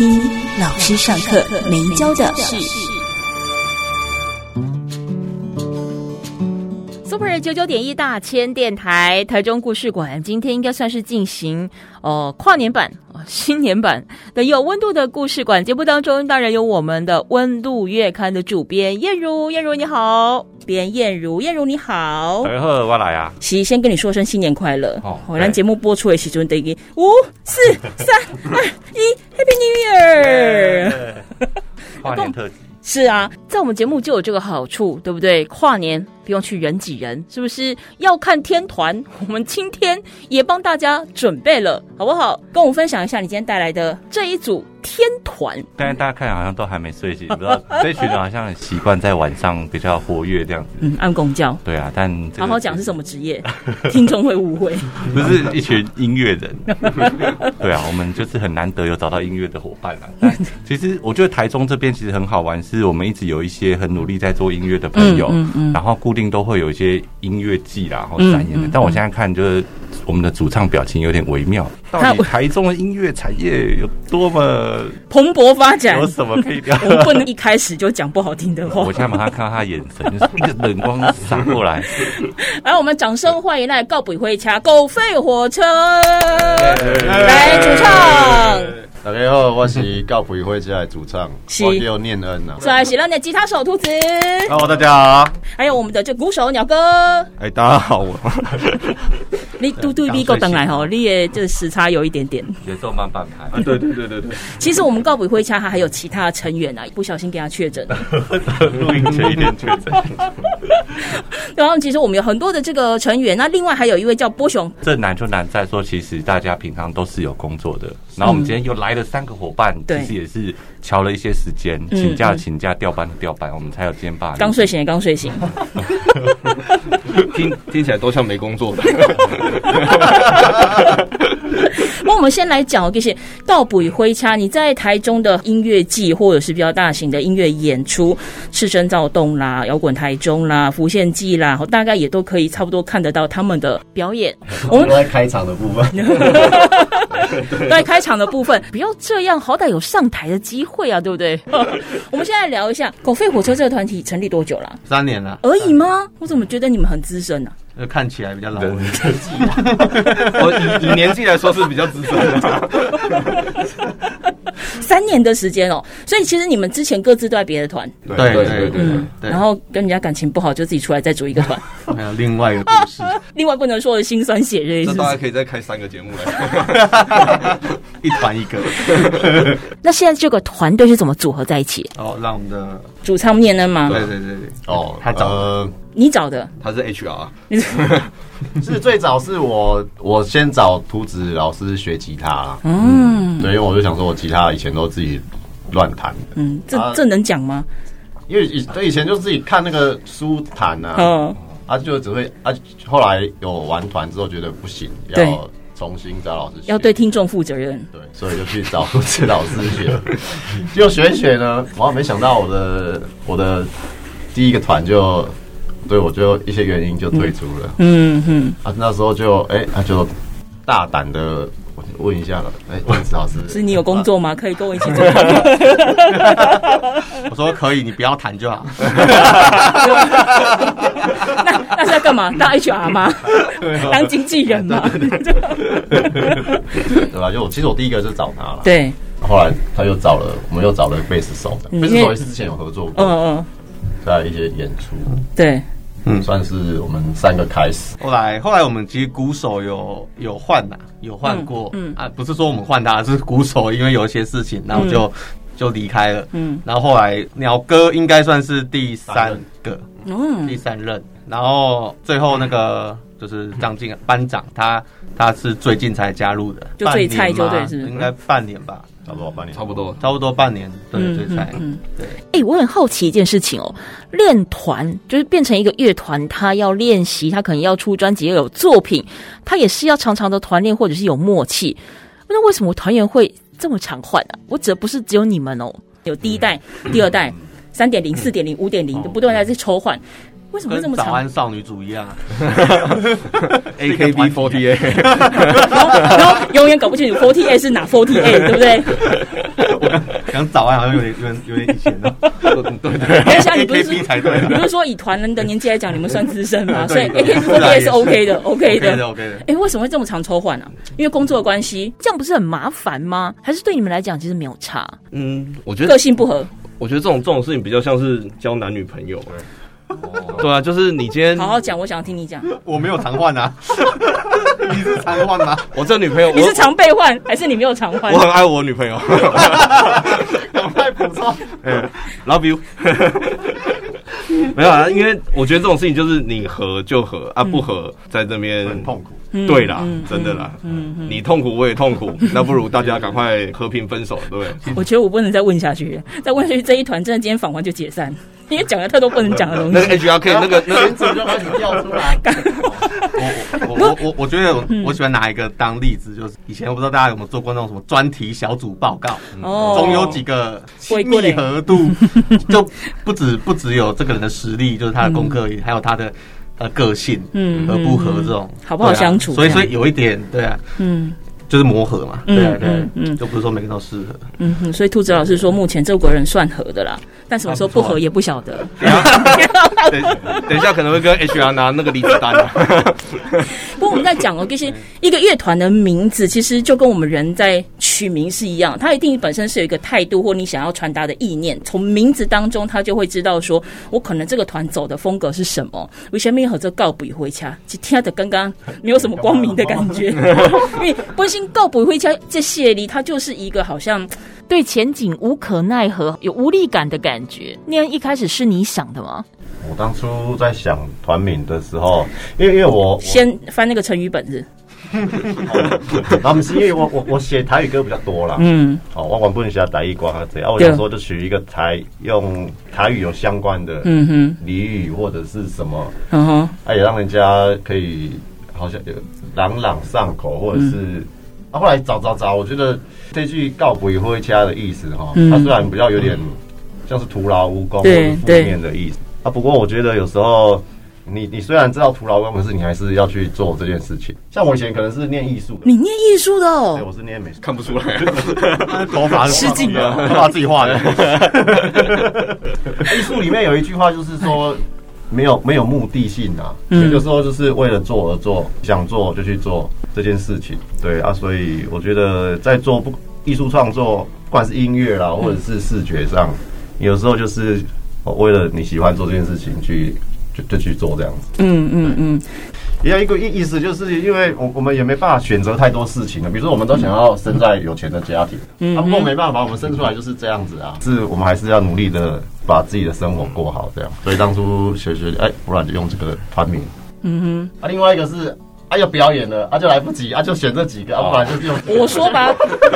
一老师上课没教的事。九九点一大千电台台中故事馆，今天应该算是进行哦、呃、跨年版。新年版的有温度的故事馆节目当中，当然有我们的温度月刊的主编燕如，燕如你好，编燕如，燕如你好，哎呵，我来啊，是先跟你说声新年快乐。好、哦，咱节目播出的时阵等于五四三二一，Happy New Year！跨年特辑是啊，在我们节目就有这个好处，对不对？跨年。不用去人挤人，是不是要看天团？我们今天也帮大家准备了，好不好？跟我们分享一下你今天带来的这一组天团。但是大家看好像都还没睡醒，不知道这群人好像很习惯在晚上比较活跃这样子。嗯，按公交。对啊，但好好讲是什么职业，听众会误会。不是一群音乐人。对啊，我们就是很难得有找到音乐的伙伴啊。但其实我觉得台中这边其实很好玩，是我们一直有一些很努力在做音乐的朋友，嗯嗯，嗯，然后固定。都会有一些音乐季啦，然后展演的。但我现在看，就是我们的主唱表情有点微妙。到底台中的音乐产业有多么蓬勃发展？有什么可以聊？我们不能一开始就讲不好听的话。我现在马上看到他眼神，就是一个冷光闪过来。来，我们掌声欢迎来告别会掐狗吠火车来主唱。大家好，我是告别回家的主唱，我叫念恩呐。再来是咱的吉他手兔子。Hello，大家好。还有我们的这鼓手鸟哥。哎，大家好。你嘟嘟比够等来吼，你也这时差有一点点。节奏慢半拍。对对对对对。其实我们告别回家，他还有其他成员啊，不小心给他确诊了。录音前一天确诊。然后其实我们有很多的这个成员，那另外还有一位叫波雄。这难就难在说，其实大家平常都是有工作的，然后我们今天又来。了三个伙伴，其实也是瞧了一些时间，请假请假，调班调班，我们才有今天把。刚睡醒也刚睡醒，听听起来都像没工作的。那我们先来讲这些告别回家。你在台中的音乐季或者是比较大型的音乐演出，赤身躁动啦、摇滚台中啦、浮现记啦，大概也都可以差不多看得到他们的表演。我们都在开场的部分，在开场的部分，不要这样，好歹有上台的机会啊，对不对？我们现在聊一下狗吠火车这个团体成立多久了？三年了而已吗？我怎么觉得你们很资深呢、啊？看起来比较老，年纪 我以以年纪来说是比较资深的。三年的时间哦，所以其实你们之前各自都在别的团，对对对对，嗯，然后跟人家感情不好，就自己出来再组一个团。还 有另外一个故事，另外不能说的辛酸血泪，这大家可以再开三个节目来，一团一个。那现在这个团队是怎么组合在一起？哦，让我们的主唱念恩吗？对对对对，哦，他找的。你找的？他是 HR，是最早是我，我先找图子老师学吉他，嗯，对，因为我就想说，我吉他以前都自己乱弹。的，嗯，这、啊、这能讲吗？因为以对以前就自己看那个书弹啊，嗯，啊，就只会啊，后来有玩团之后觉得不行，要重新找老师学，要对听众负责任，对，所以就去找图子老师学，就学一学呢，我还没想到我的我的第一个团就。对，我就一些原因就退出了。嗯哼，啊，那时候就哎，他、啊、就大胆的问一下了。哎，问子老师，是你有工作吗？可以跟我一起做。我说可以，你不要谈就好。那那是要干嘛？当 HR 吗？当经纪人吗？对吧？就我其实我第一个是找他了。对。后来他又找了，我们又找了贝斯手。贝斯手也是之前有合作过。嗯嗯。在一些演出。对。嗯，算是我们三个开始。后来，后来我们其实鼓手有有换呐，有换过。嗯，嗯啊，不是说我们换他，是鼓手因为有一些事情，然后就、嗯、就离开了。嗯，然后后来鸟哥应该算是第三个，嗯，第三任。然后最后那个就是张静班长，他他是最近才加入的，就最菜就对是，应该半年吧。差不多半年，差不多差不多半年，对，最菜嗯，对。哎，我很好奇一件事情哦，练团就是变成一个乐团，他要练习，他可能要出专辑，要有作品，他也是要常常的团练，或者是有默契。那为什么团员会这么常换啊？我指的不是只有你们哦，有第一代、第二代、三点零、四点零、五点零，都不断在这抽换。为什么会这么长？早安少女组一样啊，A K B forty A，然后永远搞不清楚 forty A 是哪 forty A，对不对？讲早安好像有点有点有点以前了，对对对。等一下，你不是你不是说以团人的年纪来讲，你们算资深吗？所以 A K B forty A 是 OK 的，OK 的，OK 的。哎，为什么会这么常抽换呢？因为工作的关系，这样不是很麻烦吗？还是对你们来讲其实没有差？嗯，我觉得个性不合。我觉得这种这种事情比较像是交男女朋友。对啊，就是你今天好好讲，我想要听你讲。我没有常换啊，你是常换吗？我这女朋友，你是常被换还是你没有常换？我很爱我女朋友，赶快补充。嗯，Love you。没有啊，因为我觉得这种事情就是你合就合啊，不合在这边很痛苦。对啦，真的啦，你痛苦我也痛苦，那不如大家赶快和平分手，对不对？我觉得我不能再问下去，再问下去这一团真的今天访完就解散。因为讲了太多不能讲的东西。那个 HRK 那个那个组就把你调出来。我我我我觉得我喜欢拿一个当例子，就是以前我不知道大家有没有做过那种什么专题小组报告，哦，总有几个亲密合度，就不止不只有这个人的实力，就是他的功课，还有他的呃个性，嗯，合不合这种好不好相处。所以所以有一点对啊，嗯。就是磨合嘛，对对，嗯，就不是说每个人都适合，嗯哼，所以兔子老师说目前这个人算合的啦，但什么时候不合也不晓得。等一下 可能会跟 HR 拿那个离职单。不过我们在讲哦，就是一个乐团的名字，其实就跟我们人在取名是一样，它一定本身是有一个态度或你想要传达的意念，从名字当中他就会知道说，我可能这个团走的风格是什么。为什么和这告不回家，就听的刚刚没有什么光明的感觉，因为不是。告不回家，这谢礼，他就是一个好像对前景无可奈何、有无力感的感觉。那样一开始是你想的吗？我当初在想团名的时候，因为因为我先翻那个成语本子，他们是因为我我我写台语歌比较多啦。嗯，哦，我玩不能写台语歌啊，这样我想说就取一个台用台语有相关的嗯哼俚语或者是什么，嗯哼，哎，也让人家可以好像有朗朗上口，或者是。嗯啊，后来找找找，我觉得这句告不回家的意思哈，它虽然比较有点像是徒劳无功或者负面的意思啊，不过我觉得有时候你你虽然知道徒劳无功，可是你还是要去做这件事情。像我以前可能是念艺术的，你念艺术的哦？对，我是念美术，看不出来，头发失敬了，头发自己画的。艺术里面有一句话就是说。没有没有目的性啊，有时候就是为了做而做，想做就去做这件事情，对啊，所以我觉得在做不艺术创作，不管是音乐啦，或者是视觉上，有时候就是为了你喜欢做这件事情去就就去做这样子，嗯嗯嗯。也有一个意意思，就是因为我我们也没办法选择太多事情了。比如说，我们都想要生在有钱的家庭，嗯，不过没办法，我们生出来就是这样子啊。是我们还是要努力的把自己的生活过好，这样。所以当初学学，哎，不然就用这个团名。嗯哼。啊，另外一个是。啊，要表演了，啊就来不及，啊就选这几个，啊不然就用。我说吧，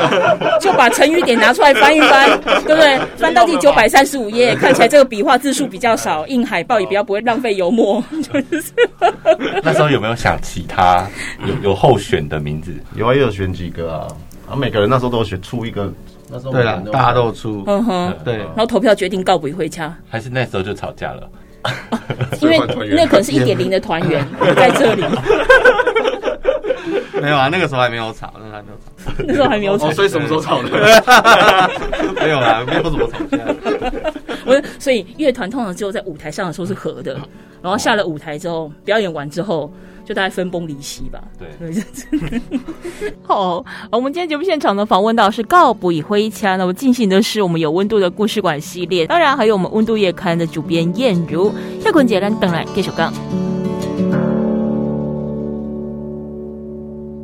就把成语点拿出来翻一翻，对不对？翻到第九百三十五页，看起来这个笔画字数比较少，印海报也比较不会浪费油墨。就是。那时候有没有想其他有有候选的名字？有啊，也有选几个啊，啊每个人那时候都选出一个，那时候对啊，大家都出，嗯哼，对，然后投票决定告不回家，还是那时候就吵架了。因为那可能是一点零的团员在这里。没有啊，那个时候还没有吵，那时候还没有吵，那时候还没有吵，所以什么时候吵的？没有啦，没有怎么吵架。我所以乐团通常只有在舞台上的时候是合的，然后下了舞台之后，表演完之后。就大概分崩离析吧。对，好，我们今天节目现场呢访问到是告不以灰腔，那么进行的是我们有温度的故事馆系列，当然还有我们温度月刊的主编燕如。下捆节目等来继续讲。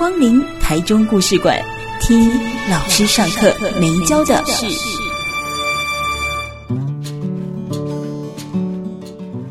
光临台中故事馆，听老师上课没教的事。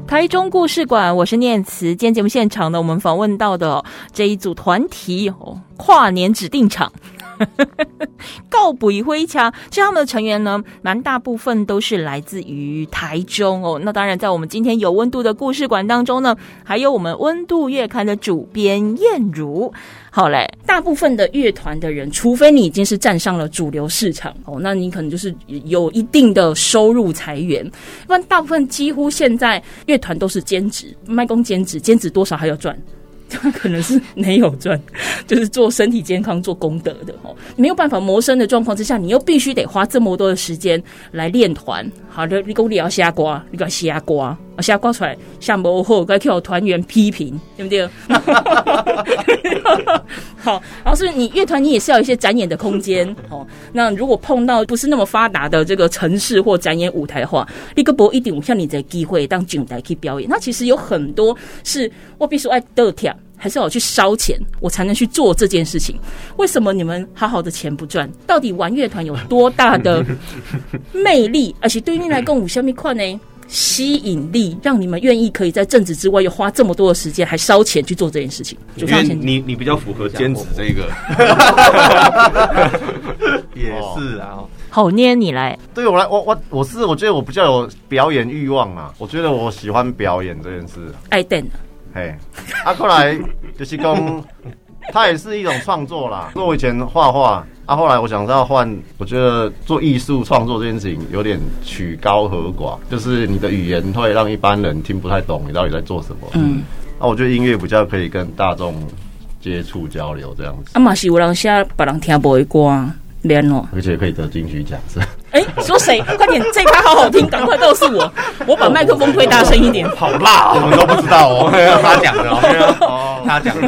台中故事馆，我是念慈。今天节目现场呢，我们访问到的这一组团体哦，跨年指定场，告不一灰墙。其实他们的成员呢，蛮大部分都是来自于台中哦。那当然，在我们今天有温度的故事馆当中呢，还有我们温度月刊的主编燕如。好嘞，大部分的乐团的人，除非你已经是站上了主流市场哦，那你可能就是有一定的收入财源。不然，大部分几乎现在乐团都是兼职，卖工兼职，兼职多少还要赚。他 可能是没有赚，就是做身体健康、做功德的哦，没有办法谋生的状况之下，你又必须得花这么多的时间来练团。好的，你功力要瞎瓜，你讲瞎瓜，瞎瓜出来下播后，该跳团员批评，对不对？好，然后是你乐团，你也是要一些展演的空间 哦。那如果碰到不是那么发达的这个城市或展演舞台的话，你个博一定像你的机会当景台去表演。那其实有很多是我必须爱得跳。还是要去烧钱，我才能去做这件事情。为什么你们好好的钱不赚？到底玩乐团有多大的 魅力？而且对于你来讲，有什么款呢？吸引力让你们愿意可以在政治之外又花这么多的时间，还烧钱去做这件事情？因为你你比较符合兼职这个，也是啊。好捏你来，对我来，我我我是我觉得我比较有表演欲望啊。我觉得我喜欢表演这件事，爱等。嘿，啊，后来就是讲，它也是一种创作啦。因为我以前画画，啊，后来我想要换，我觉得做艺术创作这件事情有点曲高和寡，就是你的语言会让一般人听不太懂你到底在做什么。嗯，那我觉得音乐比较可以跟大众接触交流这样子。啊嘛是有人写别人听不会歌。连哦，而且可以得金曲奖是？哎，说谁？快点，这趴好好听，赶快告诉我，我把麦克风推大声一点。好辣，我们都不知道哦，他讲的哦，他讲的，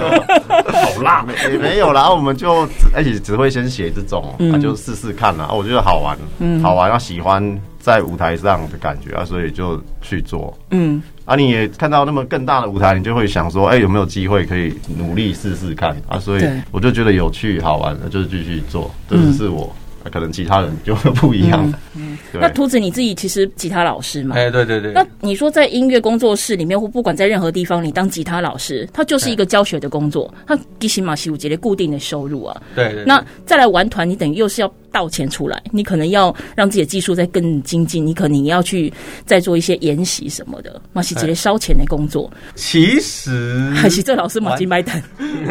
好辣，也没有啦，我们就而且只会先写这种，那就试试看啦。我觉得好玩，嗯，好玩，要喜欢在舞台上的感觉啊，所以就去做，嗯。啊，你也看到那么更大的舞台，你就会想说，哎、欸，有没有机会可以努力试试看啊？所以我就觉得有趣好玩的，就是继续做。这只是我。可能其他人就会不一样。嗯，嗯那图子你自己其实吉他老师嘛？哎，对对对。那你说在音乐工作室里面，或不管在任何地方，你当吉他老师，他就是一个教学的工作，他基本上是有节的固定的收入啊。对，对对。那再来玩团，你等于又是要倒钱出来，你可能要让自己的技术再更精进，你可能要去再做一些研习什么的，那是直接烧钱的工作。其实 还是这老师马金买单。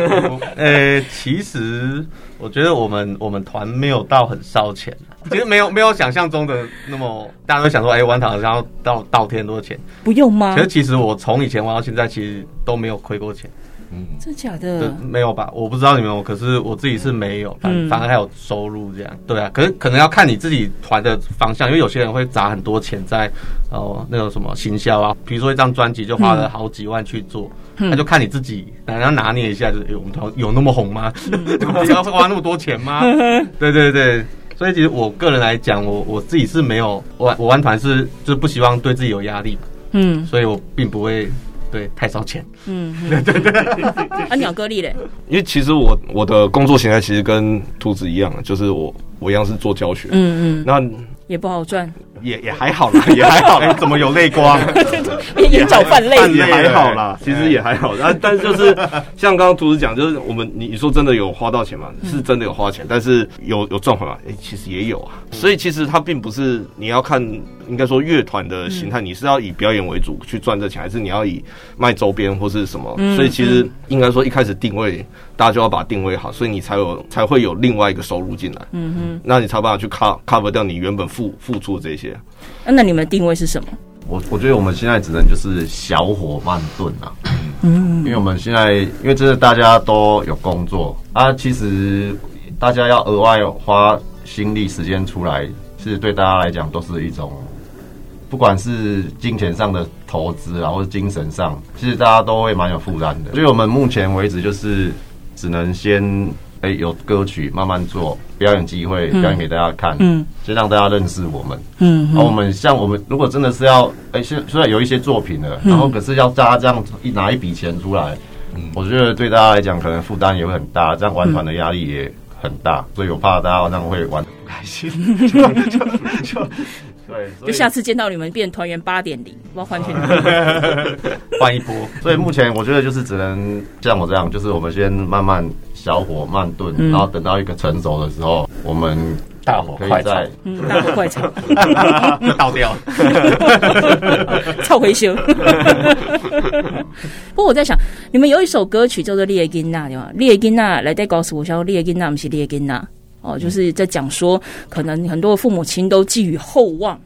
呃，其实。我觉得我们我们团没有到很烧钱，其实没有没有想象中的那么，大家都想说，哎，玩团好像要倒倒贴很多钱，不用吗？其实其实我从以前玩到现在，其实都没有亏过钱。嗯，真假的？没有吧？我不知道你们有，可是我自己是没有，反反而还有收入这样。对啊，可是可能要看你自己团的方向，因为有些人会砸很多钱在哦那种什么行销啊，比如说一张专辑就花了好几万去做，那就看你自己，然后拿捏一下，就是我们团有那么红吗？要花那么多钱吗？对对对，所以其实我个人来讲，我我自己是没有，我我玩团是就是不希望对自己有压力，嗯，所以我并不会。对，太烧钱。嗯，对对对。啊，鸟哥力嘞？因为其实我我的工作形态其实跟兔子一样，就是我我一样是做教学。嗯嗯。那也不好赚。也也还好啦，也还好。怎么有泪光？眼角泛泪。也还好啦，其实也还好。但但是就是像刚刚兔子讲，就是我们你你说真的有花到钱吗？是真的有花钱，但是有有赚回来吗？哎，其实也有啊。所以其实它并不是你要看，应该说乐团的形态，你是要以表演为主去赚这钱，还是你要以卖周边或是什么？所以其实应该说一开始定位，大家就要把定位好，所以你才有才会有另外一个收入进来。嗯哼，那你才有办法去 cover cover 掉你原本付付出的这些。那那你们的定位是什么？我我觉得我们现在只能就是小火慢炖啊，嗯，因为我们现在因为真的大家都有工作啊，其实大家要额外花心力时间出来，其实对大家来讲都是一种，不管是金钱上的投资啊，或是精神上，其实大家都会蛮有负担的。所以我们目前为止就是只能先哎、欸，有歌曲慢慢做表演机会，表演给大家看，嗯，先让大家认识我们，嗯，然后我们像我们如果真的是要，哎、欸，现虽然有一些作品了，然后可是要大家这样一拿一笔钱出来，嗯，我觉得对大家来讲可能负担也会很大，这样玩团的压力也很大，所以我怕大家这样会玩的不开心，就就就。对，就下次见到你们变团员八点零，我要换全换一波。所以目前我觉得就是只能像我这样，就是我们先慢慢小火慢炖，嗯、然后等到一个成熟的时候，我们大火快炒，嗯，大火快炒，倒掉，超回修。不过我在想，你们有一首歌曲叫做《列金娜》对吗？列金娜来再告诉我，说列金娜不是列金娜。哦，就是在讲说，可能很多父母亲都寄予厚望，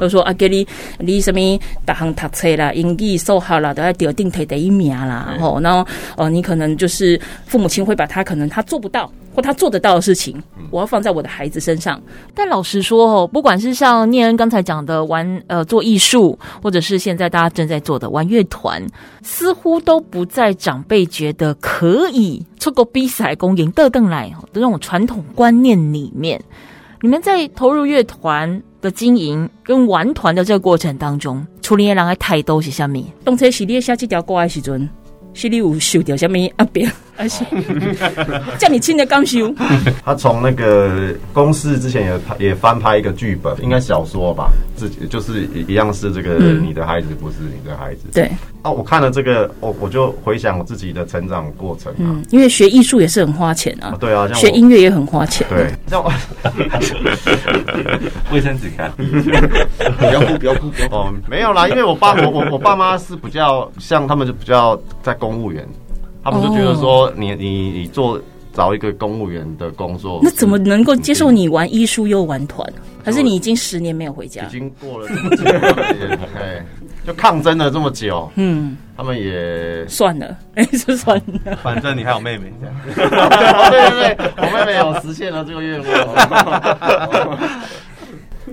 都说啊，给你你什么大行读册啦，英语数学啦，都要得定台第一名啦。对哦，然后呃，你可能就是父母亲会把他可能他做不到。或他做得到的事情，我要放在我的孩子身上。但老实说哦，不管是像念恩刚才讲的玩呃做艺术，或者是现在大家正在做的玩乐团，似乎都不在长辈觉得可以出国比赛、公赢得邓来的那种传统观念里面。你们在投入乐团的经营跟玩团的这个过程当中，处理人的态度是什么？动车是你下几条歌的时阵。是你有受掉什么阿扁，而 且叫你亲的刚修。他从那个公司之前也拍也翻拍一个剧本，应该小说吧，自己就是一样是这个你的孩子不是你的孩子。对啊，我看了这个，我我就回想我自己的成长过程啊。嗯，因为学艺术也是很花钱啊。对啊，学音乐也很花钱。对，像我卫生纸看，不要哭，不要哭，不要哭。哦，没有啦，因为我爸我我我爸妈是比较像他们就比较在公务员，他们就觉得说你你你做找一个公务员的工作，那怎么能够接受你玩艺术又玩团？还是你已经十年没有回家？已经过了这么久，哎，就抗争了这么久，嗯，他们也算了，哎，就算了，反正你还有妹妹，这样，对对对，我妹妹有实现了这个愿望，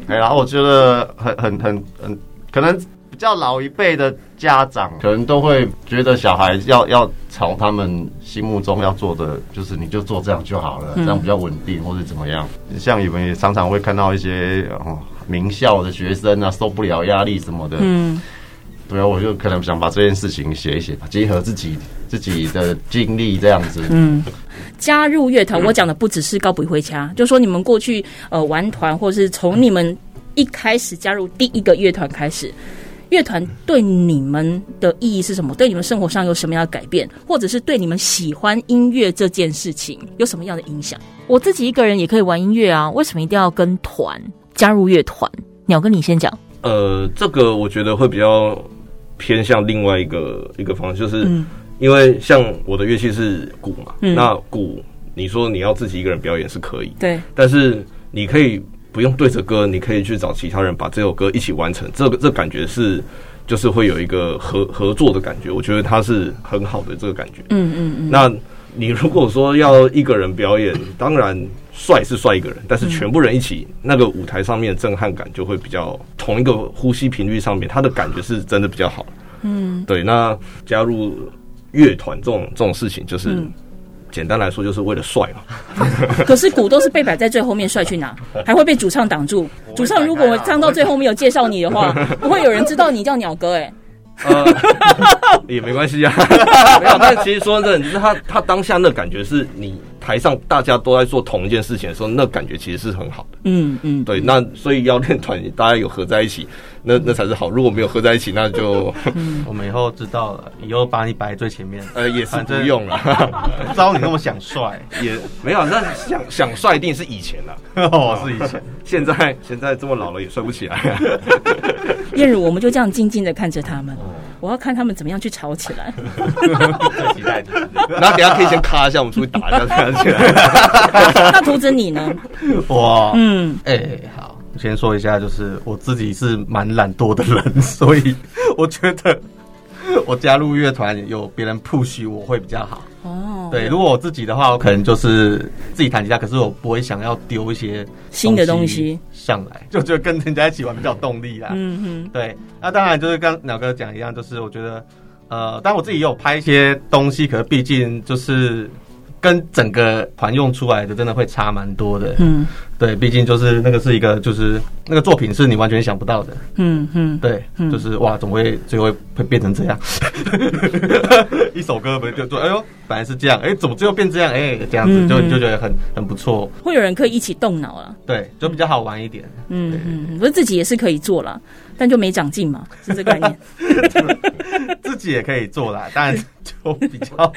哎，然后我觉得很很很很可能。比较老一辈的家长可能都会觉得小孩要要朝他们心目中要做的，就是你就做这样就好了，这样比较稳定或者怎么样。像你们也常常会看到一些哦名校的学生啊，受不了压力什么的。嗯，对啊，我就可能想把这件事情写一写吧，结合自己自己的经历这样子。嗯，加入乐团，我讲的不只是高不回家，就说你们过去呃玩团，或是从你们一开始加入第一个乐团开始。乐团对你们的意义是什么？对你们生活上有什么样的改变，或者是对你们喜欢音乐这件事情有什么样的影响？我自己一个人也可以玩音乐啊，为什么一定要跟团加入乐团？鸟哥，你先讲。呃，这个我觉得会比较偏向另外一个一个方向，就是因为像我的乐器是鼓嘛，嗯、那鼓你说你要自己一个人表演是可以，对，但是你可以。不用对着歌，你可以去找其他人把这首歌一起完成。这个这感觉是，就是会有一个合合作的感觉。我觉得它是很好的这个感觉。嗯嗯嗯。那你如果说要一个人表演，当然帅是帅一个人，但是全部人一起，那个舞台上面的震撼感就会比较同一个呼吸频率上面，他的感觉是真的比较好。嗯，对。那加入乐团这种这种事情，就是。简单来说，就是为了帅嘛。可是鼓都是被摆在最后面，帅去哪？还会被主唱挡住。主唱如果唱到最后没有介绍你的话，不会有人知道你叫鸟哥哎、欸。呃，也没关系啊，没有。但其实说真的，就是他他当下那感觉是你台上大家都在做同一件事情的时候，那感觉其实是很好的。嗯嗯，对。那所以要练团，大家有合在一起，那那才是好。如果没有合在一起，那就我们以后知道了，以后把你摆在最前面。呃，也是不用了。招你那么想帅，也没有。那想想帅一定是以前了。哦，是以前。现在现在这么老了也帅不起来。燕如，我们就这样静静的看着他们。我要看他们怎么样去吵起来。期待你。然后等下可以先咔一下，我们出去打一下，吵起来。那图子你呢？哇嗯，哎、欸，好，我先说一下，就是我自己是蛮懒惰的人，所以我觉得 我加入乐团有别人 push 我会比较好。哦，对，如果我自己的话，我可能就是自己弹吉他，可是我不会想要丢一些新的东西上来，就觉得跟人家一起玩比较有动力啦。嗯哼，对，那当然就是跟鸟哥讲一样，就是我觉得，呃，当然我自己也有拍一些东西，可是毕竟就是。跟整个团用出来的真的会差蛮多的。嗯，对，毕竟就是那个是一个，就是那个作品是你完全想不到的。嗯嗯，对，就是哇，怎么会最后会变成这样？一首歌不就说，哎呦，本来是这样，哎，怎么最后变这样？哎，这样子就就觉得很很不错。会有人可以一起动脑了，对，就比较好玩一点。嗯嗯，不是自己也是可以做了。但就没长进嘛，是这个概念。自己也可以做啦，但就比较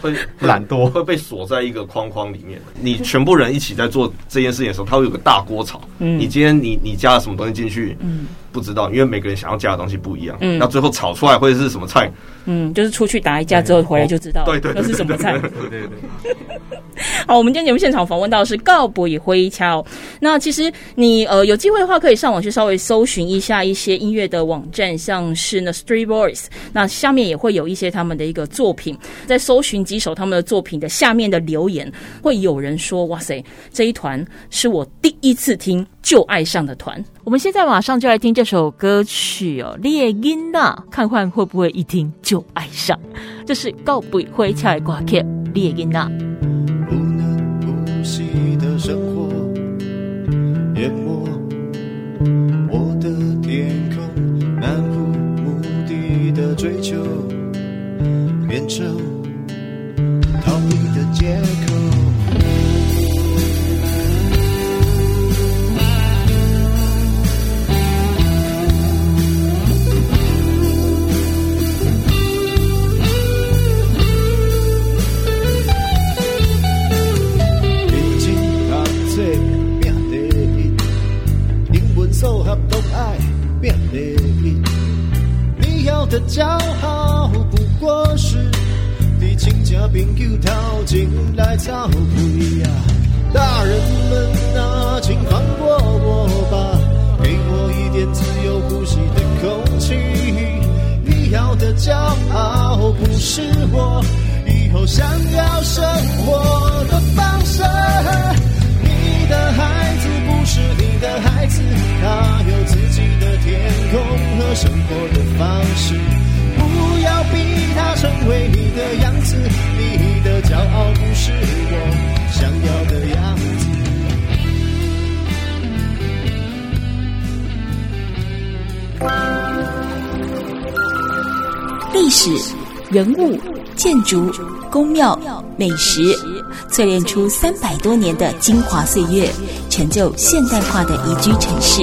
会懒惰，会被锁在一个框框里面。你全部人一起在做这件事情的时候，它会有个大锅炒。嗯，你今天你你加了什么东西进去？嗯，不知道，因为每个人想要加的东西不一样。嗯，那最后炒出来会是什么菜？嗯，就是出去打一架之后回来就知道，对对，那是什么菜？对对对。好，我们今天节目现场访问到的是告博与灰敲。那其实你呃有机会的话，可以上网去稍微搜寻一下一些音乐的网站，像是那 Street Voice，那下面也会有一些他们的一个作品。在搜寻几首他们的作品的下面的留言，会有人说：“哇塞，这一团是我第一次听就爱上的团。”我们现在马上就来听这首歌曲哦，《猎鹰呐》，看看会不会一听就爱上。这是告不以灰敲的歌曲，《猎鹰呐》。生活淹没我的天空，漫无目的的追求变成逃避的借口。来找回呀！大人们啊，请放过我吧，给我一点自由呼吸的空气。你要的骄傲不是我以后想要生活的方式。你的孩子不是你的孩子，他有自己的天空和生活的方式。不要逼他成为你的样子，你的骄傲不是我想要的样子。历史、人物、建筑、宫庙、美食。淬炼出三百多年的精华岁月，成就现代化的宜居城市。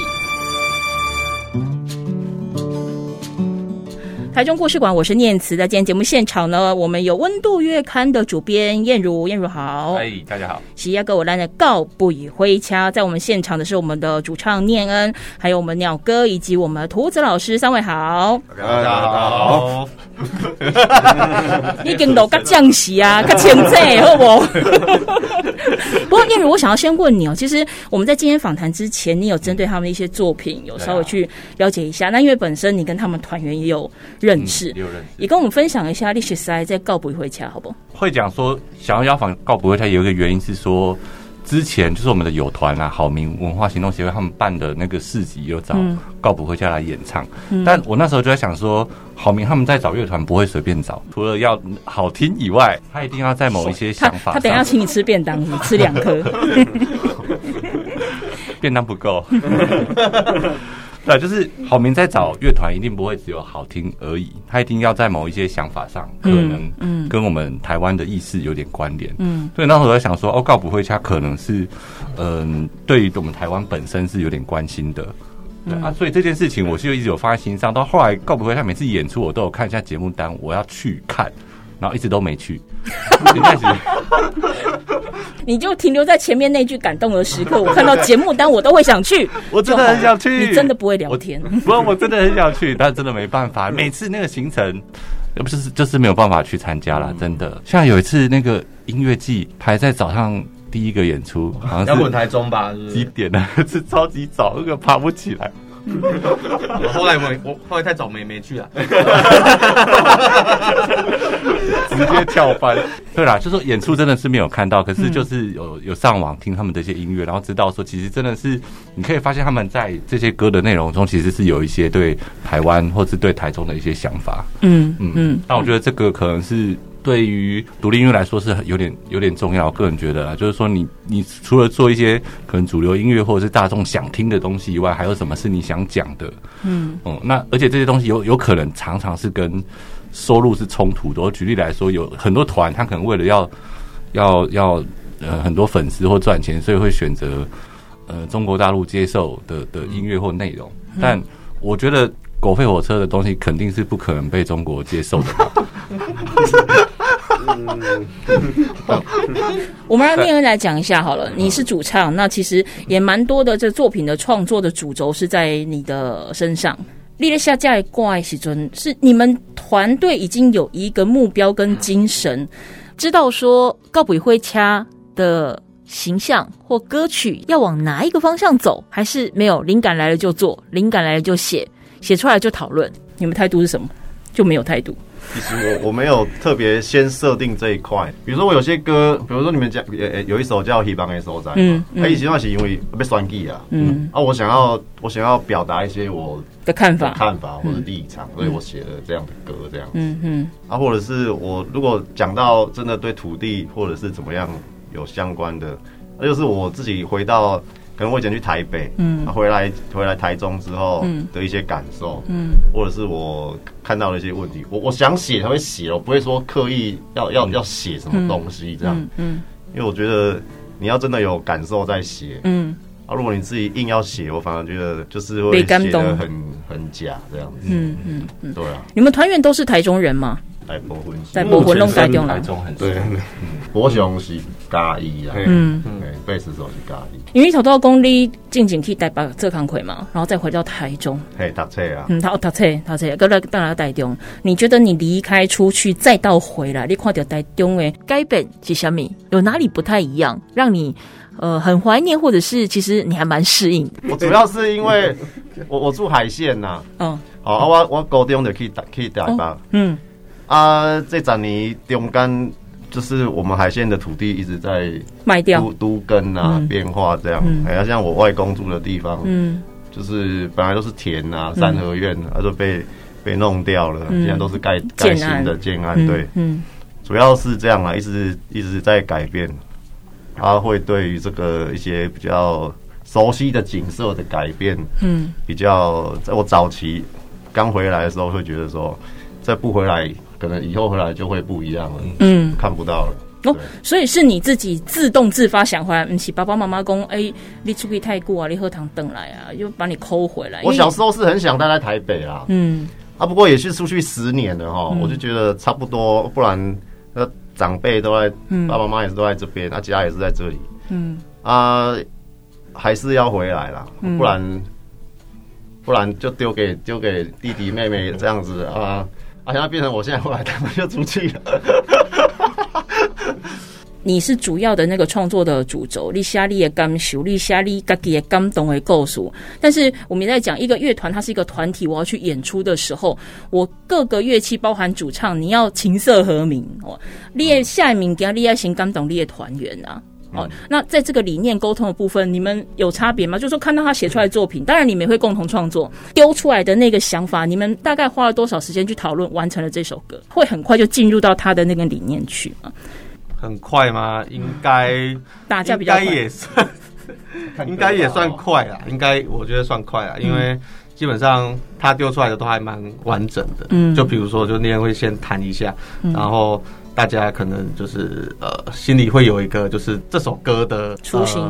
台中故事馆，我是念慈。在今天节目现场呢，我们有温度月刊的主编燕如，燕如好，哎，大家好。喜亚哥，我来的告不以挥掐，在我们现场的是我们的主唱念恩，还有我们鸟哥以及我们图子老师，三位好，大家好。你跟老哥讲戏啊，较亲切，好不？不过燕如，我想要先问你哦，其实我们在今天访谈之前，你有针对他们的一些作品有稍微去了解一下。那因为本身你跟他们团员也有认识，有认识，也跟我们分享一下历史赛在告不以灰敲，好不？会讲说想要邀访告不回家，有一个原因是说。之前就是我们的友团啊，好民文化行动协会他们办的那个市集，有找告普会家来演唱。嗯、但我那时候就在想说，好民他们在找乐团不会随便找，除了要好听以外，他一定要在某一些想法。他等一下请你吃便当，你吃两颗，便当不够。对，就是好明在找乐团，一定不会只有好听而已，他一定要在某一些想法上，可能嗯，跟我们台湾的意识有点关联，嗯，所以那时候我在想说，哦，告不以灰敲可能是，嗯，对于我们台湾本身是有点关心的，对啊，所以这件事情我是一直有放在心上，到后来告不以灰敲每次演出，我都有看一下节目单，我要去看。然后一直都没去，你就停留在前面那句感动的时刻。我看到节目单，我都会想去。我真的很想去。你真的不会聊天？不，我真的很想去，但真的没办法。每次那个行程，不是就是没有办法去参加了。真的，像有一次那个音乐季排在早上第一个演出，好像是摇滚台中吧？几点呢？是超级早，那个爬不起来。我后来我我后来太早没没去了，直接跳班。对啦，就说演出真的是没有看到，可是就是有有上网听他们这些音乐，然后知道说其实真的是你可以发现他们在这些歌的内容中，其实是有一些对台湾或是对台中的一些想法。嗯嗯嗯。那我觉得这个可能是。对于独立音乐来说是有点有点重要，我个人觉得啊，就是说你你除了做一些可能主流音乐或者是大众想听的东西以外，还有什么是你想讲的？嗯嗯，那而且这些东西有有可能常常是跟收入是冲突的。我举例来说，有很多团他可能为了要要要呃很多粉丝或赚钱，所以会选择呃中国大陆接受的的音乐或内容。但我觉得狗吠火车的东西肯定是不可能被中国接受的吧。我们让念恩来讲一下好了。你是主唱，那其实也蛮多的。这作品的创作的主轴是在你的身上。立了下架挂爱喜尊，是你们团队已经有一个目标跟精神，知道说告比会掐的形象或歌曲要往哪一个方向走，还是没有灵感来了就做，灵感来了就写，写出来就讨论。你们态度是什么？就没有态度。其实我我没有特别先设定这一块，比如说我有些歌，比如说你们讲有有一首叫《希望的所在》，嗯，他以前那是因为被算计啊，嗯，啊，我想要我想要表达一些我的看法、看法或者立场，所以我写了这样的歌，这样，嗯嗯，啊，或者是我如果讲到真的对土地或者是怎么样有相关的，那就是我自己回到。可能我以前去台北，嗯，回来回来台中之后的一些感受，嗯，或者是我看到的一些问题，我我想写才会写，我不会说刻意要要要写什么东西这样，嗯，因为我觉得你要真的有感受在写，嗯，啊，如果你自己硬要写，我反而觉得就是会写得很很假这样子，嗯嗯嗯，对啊，你们团员都是台中人吗？在部分，在部分弄台中了，对，我想是嘉义啊，嗯嗯，贝斯手是嘉义。因为头多公里进前去台北做工课嘛，然后再回到台中，嘿，读册啊，嗯，他读册读册，过来到来台中。你觉得你离开出去再到回来，你看到台中的改变是什么？有哪里不太一样，让你呃很怀念，或者是其实你还蛮适应？我主要是因为 我我住海线呐，嗯，好，我我高中就去台去台北，嗯。啊，这几年中间就是我们海线的土地一直在卖掉、都都更啊、嗯、变化这样。还有、嗯，像我外公住的地方，嗯，就是本来都是田啊、三合院，啊，就被被弄掉了。嗯、现在都是盖盖新的建安，对，嗯，主要是这样啊，一直一直在改变。它会对于这个一些比较熟悉的景色的改变，嗯，比较在我早期刚回来的时候，会觉得说，再不回来。可能以后回来就会不一样了，嗯，看不到了。哦，所以是你自己自动自发想回来，不是爸爸妈妈讲，哎，你出去太过啊，你喝汤等来啊，又把你抠回来。我小时候是很想待在台北啦，嗯，啊，不过也是出去十年了哈，我就觉得差不多，不然那长辈都在，爸爸妈妈也是都在这边，他家也是在这里，嗯。啊，还是要回来啦，不然不然就丢给丢给弟弟妹妹这样子啊。好像变成我现在后来他们就出去了。你是主要的那个创作的主轴，你写你的感受，你写你自己的感动的故事。但是我们在讲一个乐团，它是一个团体，我要去演出的时候，我各个乐器包含主唱，你要琴瑟和鸣哦。列下一名给你要先感动你的团员啊。哦，那在这个理念沟通的部分，你们有差别吗？就是说看到他写出来的作品，当然你们也会共同创作，丢出来的那个想法，你们大概花了多少时间去讨论，完成了这首歌，会很快就进入到他的那个理念去吗？很快吗？应该打架比较应该也算，应该也算快啦。应该我觉得算快啦，因为基本上他丢出来的都还蛮完整的。嗯，就比如说，就那天会先弹一下，然后。大家可能就是呃，心里会有一个就是这首歌的雏形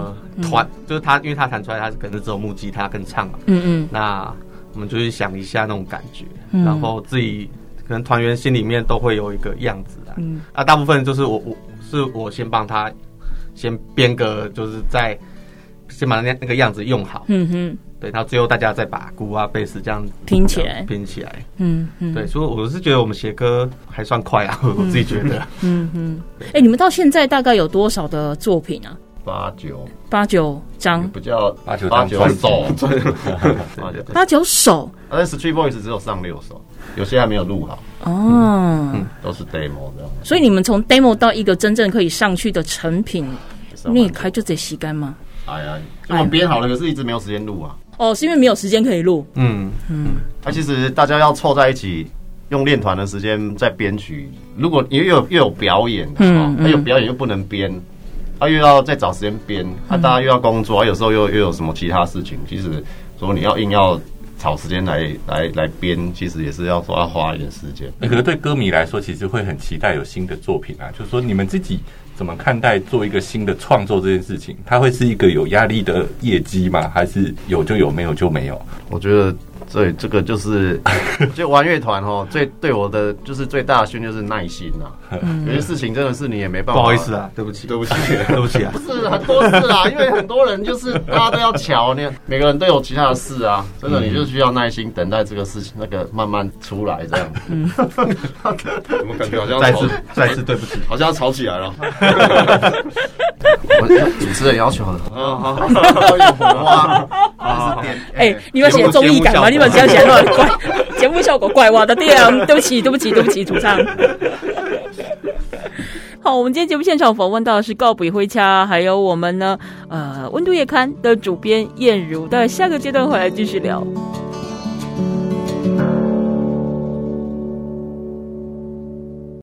团，就是他，因为他弹出来，他是可能只有木吉他跟唱嘛。嗯嗯。那我们就去想一下那种感觉，然后自己可能团员心里面都会有一个样子啊。嗯。啊，大部分就是我我是我先帮他先编个，就是在先把那那个样子用好。嗯哼。对，然后最后大家再把鼓啊、贝斯这样拼起来，拼起来。嗯嗯，对，所以我是觉得我们写歌还算快啊，我自己觉得。嗯嗯。哎，你们到现在大概有多少的作品啊？八九八九张，不叫八九八九首，八九首。而且 Street Voice 只有上六首，有些还没有录好哦，都是 demo 这样。所以你们从 demo 到一个真正可以上去的成品，你开就这时间吗？哎呀，我编好了，可是一直没有时间录啊。哦，是因为没有时间可以录。嗯嗯，那其实大家要凑在一起。用练团的时间在编曲，如果又有又有表演，嗯，他有表演又不能编，他又要再找时间编，他大家又要工作，有时候又又有什么其他事情，其实说你要硬要找时间来来来编，其实也是要说要花一点时间。那可能对歌迷来说，其实会很期待有新的作品啊，就是说你们自己怎么看待做一个新的创作这件事情？它会是一个有压力的业绩吗？还是有就有，没有就没有？我觉得。这，这个就是就玩乐团哦，最对我的就是最大的训练就是耐心呐。有些事情真的是你也没办法。不好意思啊，对不起，对不起，对不起啊。不是很多事啊，因为很多人就是大家都要瞧，你 每个人都有其他的事啊。真的，你就需要耐心等待这个事情那个慢慢出来这样。嗯，怎么感觉好像再次再次对不起，好像要吵起来了。我主持人要求的。好好好，好，哎，你们写综艺感吗？你们这样写乱怪，节目效果怪哇的对啊！对不起，对不起，对不起，主唱。好，我们今天节目现场访问到的是告别回家，还有我们呢，呃，温度月刊的主编燕如。待下个阶段回来继续聊。